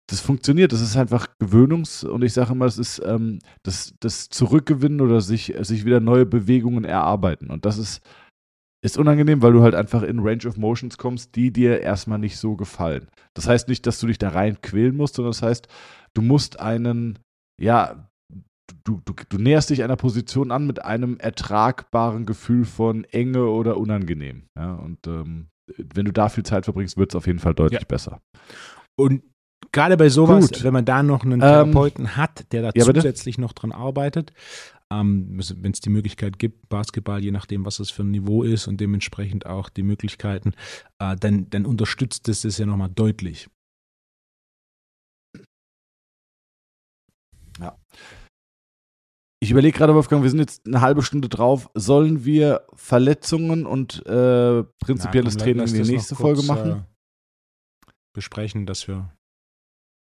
das funktioniert. Das ist einfach Gewöhnungs- und ich sage immer, das ist ähm, das, das Zurückgewinnen oder sich, sich wieder neue Bewegungen erarbeiten. Und das ist, ist unangenehm, weil du halt einfach in Range of Motions kommst, die dir erstmal nicht so gefallen. Das heißt nicht, dass du dich da rein quälen musst, sondern das heißt, du musst einen, ja, du, du, du näherst dich einer Position an mit einem ertragbaren Gefühl von Enge oder unangenehm. Ja, und ähm, wenn du da viel Zeit verbringst, wird es auf jeden Fall deutlich ja. besser. Und gerade bei sowas, Gut. wenn man da noch einen ähm, Therapeuten ähm, hat, der da ja, zusätzlich noch dran arbeitet, ähm, wenn es die Möglichkeit gibt, Basketball, je nachdem, was es für ein Niveau ist und dementsprechend auch die Möglichkeiten, äh, dann, dann unterstützt es das ja nochmal deutlich. Ja. Ich überlege gerade, Wolfgang, wir sind jetzt eine halbe Stunde drauf. Sollen wir Verletzungen und äh, prinzipielles Na, komm, Training in die nächste kurz, Folge machen? Äh, besprechen, dass wir.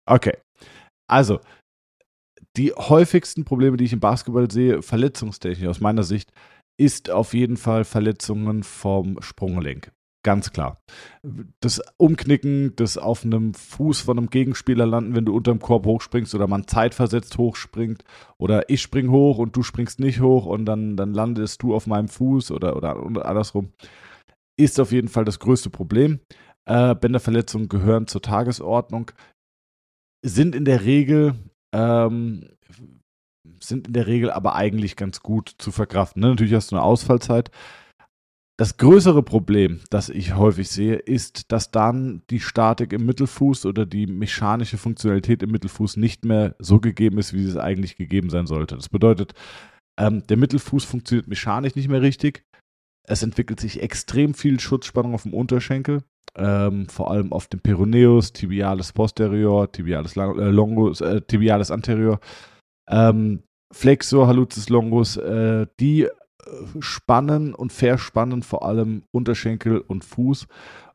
Okay. Also, die häufigsten Probleme, die ich im Basketball sehe, verletzungstechnisch aus meiner Sicht, ist auf jeden Fall Verletzungen vom Sprunggelenk. Ganz klar. Das Umknicken, das auf einem Fuß von einem Gegenspieler landen, wenn du unterm Korb hochspringst oder man zeitversetzt hochspringt oder ich spring hoch und du springst nicht hoch und dann, dann landest du auf meinem Fuß oder, oder andersrum, ist auf jeden Fall das größte Problem. Äh, Bänderverletzungen gehören zur Tagesordnung, sind in der Regel ähm, sind in der Regel aber eigentlich ganz gut zu verkraften. Ne? Natürlich hast du eine Ausfallzeit, das größere Problem, das ich häufig sehe, ist, dass dann die Statik im Mittelfuß oder die mechanische Funktionalität im Mittelfuß nicht mehr so gegeben ist, wie es eigentlich gegeben sein sollte. Das bedeutet, ähm, der Mittelfuß funktioniert mechanisch nicht mehr richtig. Es entwickelt sich extrem viel Schutzspannung auf dem Unterschenkel, ähm, vor allem auf dem Peroneus, Tibialis posterior, Tibialis äh, longus, äh, Tibialis anterior, ähm, Flexor, Hallucis longus, äh, die spannen und verspannen vor allem Unterschenkel und Fuß.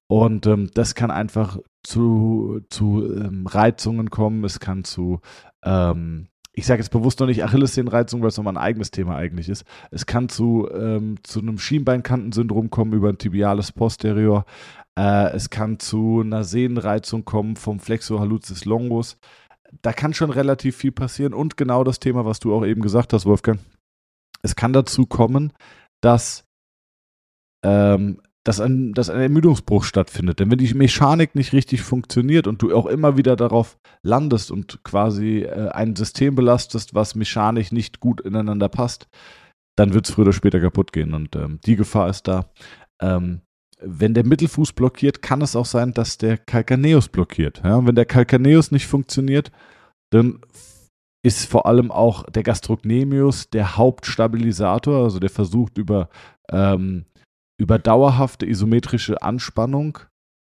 Und ähm, das kann einfach zu, zu ähm, Reizungen kommen. Es kann zu, ähm, ich sage jetzt bewusst noch nicht Achillessehnenreizung, weil es nochmal ein eigenes Thema eigentlich ist. Es kann zu, ähm, zu einem Schienbeinkantensyndrom kommen über ein tibiales Posterior. Äh, es kann zu einer Sehnenreizung kommen vom Flexor hallucis longus. Da kann schon relativ viel passieren. Und genau das Thema, was du auch eben gesagt hast, Wolfgang, es kann dazu kommen, dass, ähm, dass, ein, dass ein Ermüdungsbruch stattfindet. Denn wenn die Mechanik nicht richtig funktioniert und du auch immer wieder darauf landest und quasi äh, ein System belastest, was mechanisch nicht gut ineinander passt, dann wird es früher oder später kaputt gehen. Und ähm, die Gefahr ist da. Ähm, wenn der Mittelfuß blockiert, kann es auch sein, dass der Calcaneus blockiert. Ja? Wenn der Calcaneus nicht funktioniert, dann ist vor allem auch der Gastrocnemius der Hauptstabilisator, also der versucht über, ähm, über dauerhafte isometrische Anspannung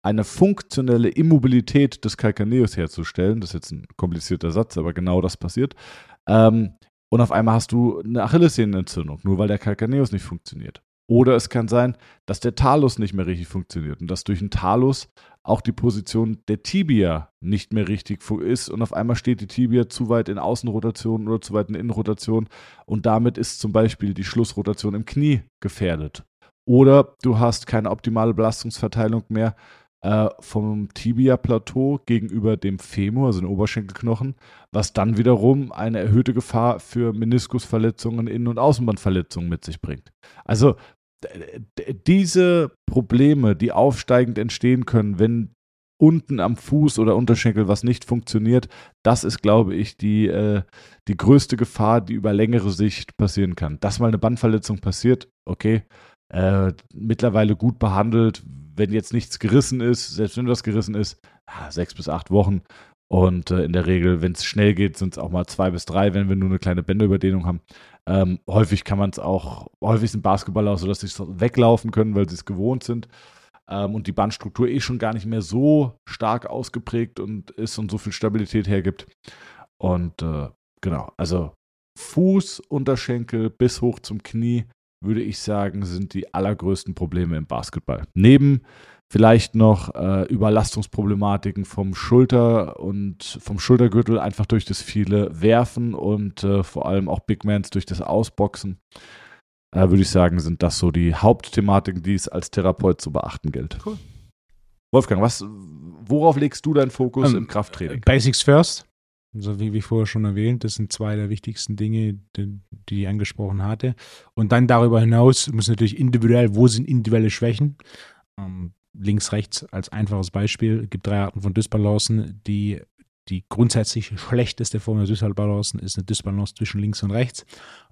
eine funktionelle Immobilität des Calcaneus herzustellen. Das ist jetzt ein komplizierter Satz, aber genau das passiert. Ähm, und auf einmal hast du eine Achillessehnenentzündung, nur weil der Calcaneus nicht funktioniert. Oder es kann sein, dass der Talus nicht mehr richtig funktioniert und dass durch den Talus auch die Position der Tibia nicht mehr richtig ist und auf einmal steht die Tibia zu weit in Außenrotation oder zu weit in Innenrotation und damit ist zum Beispiel die Schlussrotation im Knie gefährdet. Oder du hast keine optimale Belastungsverteilung mehr äh, vom Tibia-Plateau gegenüber dem Femur, also den Oberschenkelknochen, was dann wiederum eine erhöhte Gefahr für Meniskusverletzungen, Innen- und Außenbandverletzungen mit sich bringt. Also diese Probleme, die aufsteigend entstehen können, wenn unten am Fuß oder Unterschenkel was nicht funktioniert, das ist, glaube ich, die, äh, die größte Gefahr, die über längere Sicht passieren kann. Dass mal eine Bandverletzung passiert, okay, äh, mittlerweile gut behandelt, wenn jetzt nichts gerissen ist, selbst wenn was gerissen ist, sechs bis acht Wochen. Und äh, in der Regel, wenn es schnell geht, sind es auch mal zwei bis drei, wenn wir nur eine kleine Bänderüberdehnung haben. Ähm, häufig kann man es auch, häufig sind Basketballer auch so, dass sie weglaufen können, weil sie es gewohnt sind. Ähm, und die Bandstruktur eh schon gar nicht mehr so stark ausgeprägt und ist und so viel Stabilität hergibt. Und äh, genau, also Fuß, Unterschenkel bis hoch zum Knie würde ich sagen, sind die allergrößten Probleme im Basketball. Neben vielleicht noch äh, Überlastungsproblematiken vom Schulter und vom Schultergürtel einfach durch das viele Werfen und äh, vor allem auch Big Mans durch das Ausboxen. Äh, würde ich sagen, sind das so die Hauptthematiken, die es als Therapeut zu beachten gilt. Cool. Wolfgang, was, worauf legst du deinen Fokus um, ähm, im Krafttraining? Basics first. Also wie, wie vorher schon erwähnt, das sind zwei der wichtigsten Dinge, die, die ich angesprochen hatte. Und dann darüber hinaus muss natürlich individuell, wo sind individuelle Schwächen? Ähm, links, rechts als einfaches Beispiel. Es gibt drei Arten von Dysbalancen. Die, die grundsätzlich schlechteste Form der Dysbalancen ist eine Dysbalance zwischen links und rechts.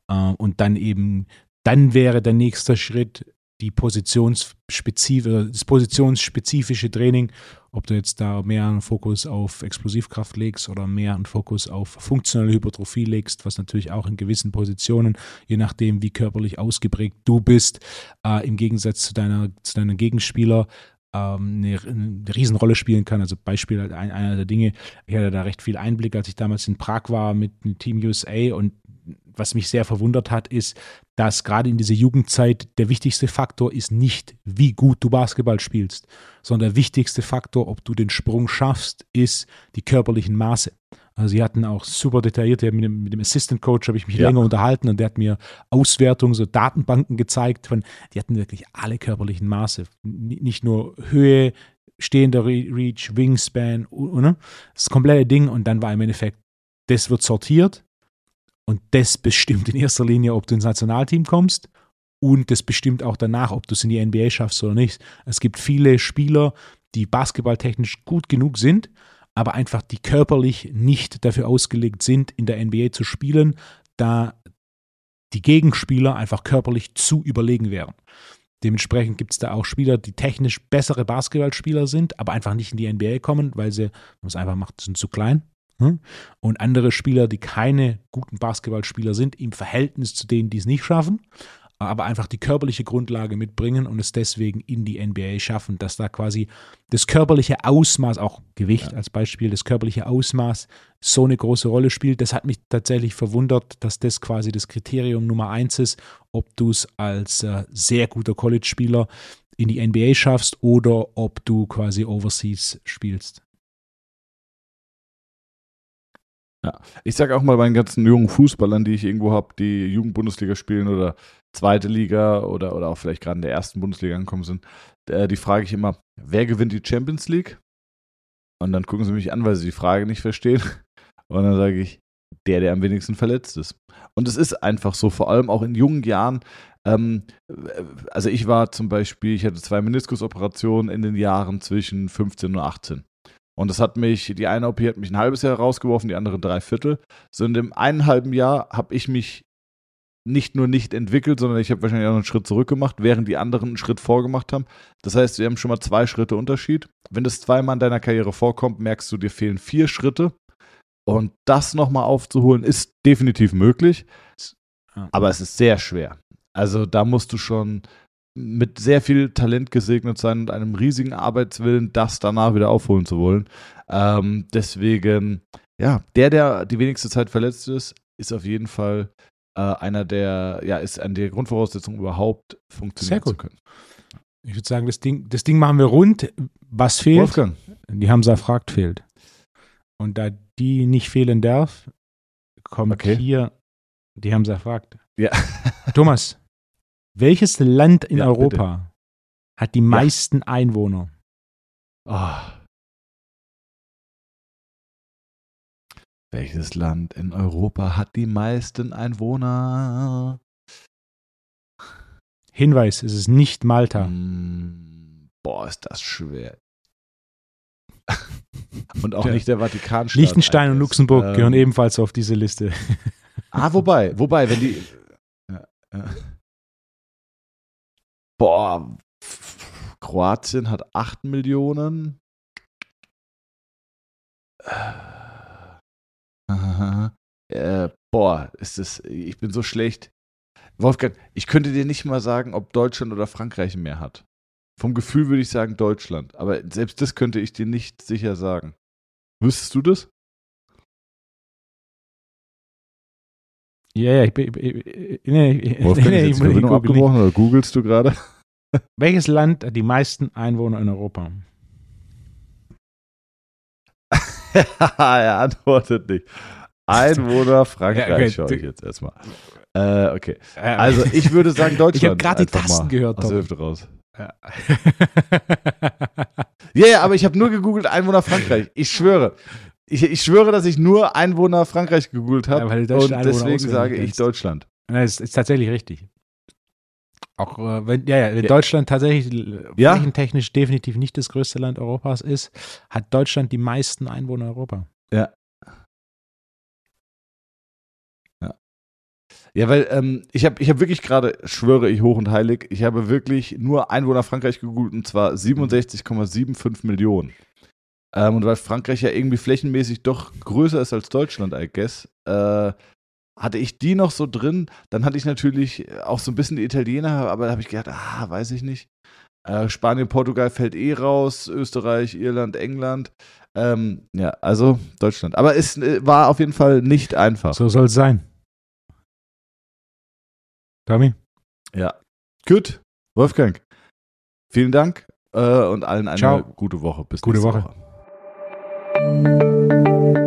Äh, und dann eben, dann wäre der nächste Schritt die positionsspezifische, das positionsspezifische Training, ob du jetzt da mehr einen Fokus auf Explosivkraft legst oder mehr einen Fokus auf funktionelle Hypertrophie legst, was natürlich auch in gewissen Positionen, je nachdem wie körperlich ausgeprägt du bist, äh, im Gegensatz zu deiner, zu deinem Gegenspieler ähm, eine, eine Riesenrolle spielen kann. Also Beispiel einer der Dinge, ich hatte da recht viel Einblick, als ich damals in Prag war mit dem Team USA und was mich sehr verwundert hat, ist, dass gerade in dieser Jugendzeit der wichtigste Faktor ist nicht, wie gut du Basketball spielst, sondern der wichtigste Faktor, ob du den Sprung schaffst, ist die körperlichen Maße. Also sie hatten auch super detailliert, mit dem, mit dem Assistant Coach habe ich mich ja. länger unterhalten und der hat mir Auswertungen, so Datenbanken gezeigt, von, die hatten wirklich alle körperlichen Maße. Nicht nur Höhe, stehender Reach, Wingspan, ne? das komplette Ding und dann war im Endeffekt, das wird sortiert und das bestimmt in erster Linie, ob du ins Nationalteam kommst und das bestimmt auch danach, ob du es in die NBA schaffst oder nicht. Es gibt viele Spieler, die basketballtechnisch gut genug sind, aber einfach die körperlich nicht dafür ausgelegt sind, in der NBA zu spielen, da die Gegenspieler einfach körperlich zu überlegen wären. Dementsprechend gibt es da auch Spieler, die technisch bessere Basketballspieler sind, aber einfach nicht in die NBA kommen, weil sie, man es einfach macht, sind zu klein hm? Und andere Spieler, die keine guten Basketballspieler sind, im Verhältnis zu denen, die es nicht schaffen, aber einfach die körperliche Grundlage mitbringen und es deswegen in die NBA schaffen, dass da quasi das körperliche Ausmaß, auch Gewicht ja. als Beispiel, das körperliche Ausmaß so eine große Rolle spielt. Das hat mich tatsächlich verwundert, dass das quasi das Kriterium Nummer eins ist, ob du es als äh, sehr guter College-Spieler in die NBA schaffst oder ob du quasi Overseas spielst. Ja, ich sage auch mal meinen ganzen jungen Fußballern, die ich irgendwo habe, die Jugendbundesliga spielen oder zweite Liga oder, oder auch vielleicht gerade in der ersten Bundesliga angekommen sind, äh, die frage ich immer, wer gewinnt die Champions League? Und dann gucken sie mich an, weil sie die Frage nicht verstehen. Und dann sage ich, der, der am wenigsten verletzt ist. Und es ist einfach so, vor allem auch in jungen Jahren. Ähm, also ich war zum Beispiel, ich hatte zwei Meniskusoperationen in den Jahren zwischen 15 und 18. Und das hat mich, die eine OP hat mich ein halbes Jahr rausgeworfen, die andere drei Viertel. So in dem einen halben Jahr habe ich mich nicht nur nicht entwickelt, sondern ich habe wahrscheinlich auch einen Schritt zurück gemacht, während die anderen einen Schritt vorgemacht haben. Das heißt, wir haben schon mal zwei Schritte Unterschied. Wenn das zweimal in deiner Karriere vorkommt, merkst du, dir fehlen vier Schritte. Und das nochmal aufzuholen, ist definitiv möglich. Aber es ist sehr schwer. Also da musst du schon mit sehr viel Talent gesegnet sein und einem riesigen Arbeitswillen, das danach wieder aufholen zu wollen. Ähm, deswegen, ja, der, der die wenigste Zeit verletzt ist, ist auf jeden Fall äh, einer der, ja, ist an der Grundvoraussetzung überhaupt funktionieren zu können. Ich würde sagen, das Ding, das Ding machen wir rund. Was fehlt? Wolfgang. Die Hamza fragt fehlt. Und da die nicht fehlen darf, kommt Okay. hier die Hamza fragt. Ja. Thomas, welches Land in Ja, Europa hat die meisten Einwohner? Ah. Welches Land in Europa hat die meisten Einwohner? Hinweis, es ist nicht Malta. Mm, Boah, ist das schwer. Und auch Ja. nicht der Vatikanstaat. Liechtenstein und. Luxemburg Ähm, gehören ebenfalls auf diese Liste. Ah, wobei, wobei, wenn die. Ja, ja. Boah, Kroatien hat 8 Millionen. Äh, boah, ist das. Ich bin so schlecht. Wolfgang, ich könnte dir nicht mal sagen, ob Deutschland oder Frankreich mehr hat. Vom Gefühl würde ich sagen Deutschland, aber selbst das könnte ich dir nicht sicher sagen. Wüsstest du das? Ja, ja, ich bin. ich- Nee, ich- Wolfgang, nee, ist jetzt ich abgebrochen oder googelst du gerade? Welches Land hat die meisten Einwohner in Europa? er antwortet nicht. Einwohner Frankreich, Ja, okay. schaue ich jetzt erstmal. Äh, okay. Also ich würde sagen Deutschland. Ich habe gerade die Tasten mal gehört, Aus der. Hüfte raus. Ja. Ja, ja, aber ich habe nur gegoogelt Einwohner Frankreich. Ich schwöre. Ich, ich schwöre, dass ich nur Einwohner Frankreich gegoogelt Ja, habe. deutsche und deswegen sage ich. Deutschland. Nein, es ist tatsächlich richtig. Auch äh, wenn, ja, ja, wenn Ja. Deutschland tatsächlich äh, Ja. flächentechnisch definitiv nicht das größte Land Europas ist, hat Deutschland die meisten Einwohner in Europa. Ja, weil ähm, ich habe ich hab wirklich gerade, schwöre ich hoch und heilig, ich habe wirklich nur Einwohner Frankreich gegoogelt und zwar 67,75 Millionen. Ähm, und weil Frankreich ja irgendwie flächenmäßig doch größer ist als Deutschland, I guess, äh, hatte ich die noch so drin. Dann hatte ich natürlich auch so ein bisschen die Italiener, aber da habe ich gedacht, ah, weiß ich nicht. Äh, Spanien, Portugal fällt eh raus, Österreich, Irland, England. Ähm, ja, also Deutschland. Aber es äh, war auf jeden Fall nicht einfach. So soll es sein. Tommy? Ja. Gut. Wolfgang. Vielen Dank äh, und allen eine Ciao. gute Woche. Bis Gute nächste Woche. Woche.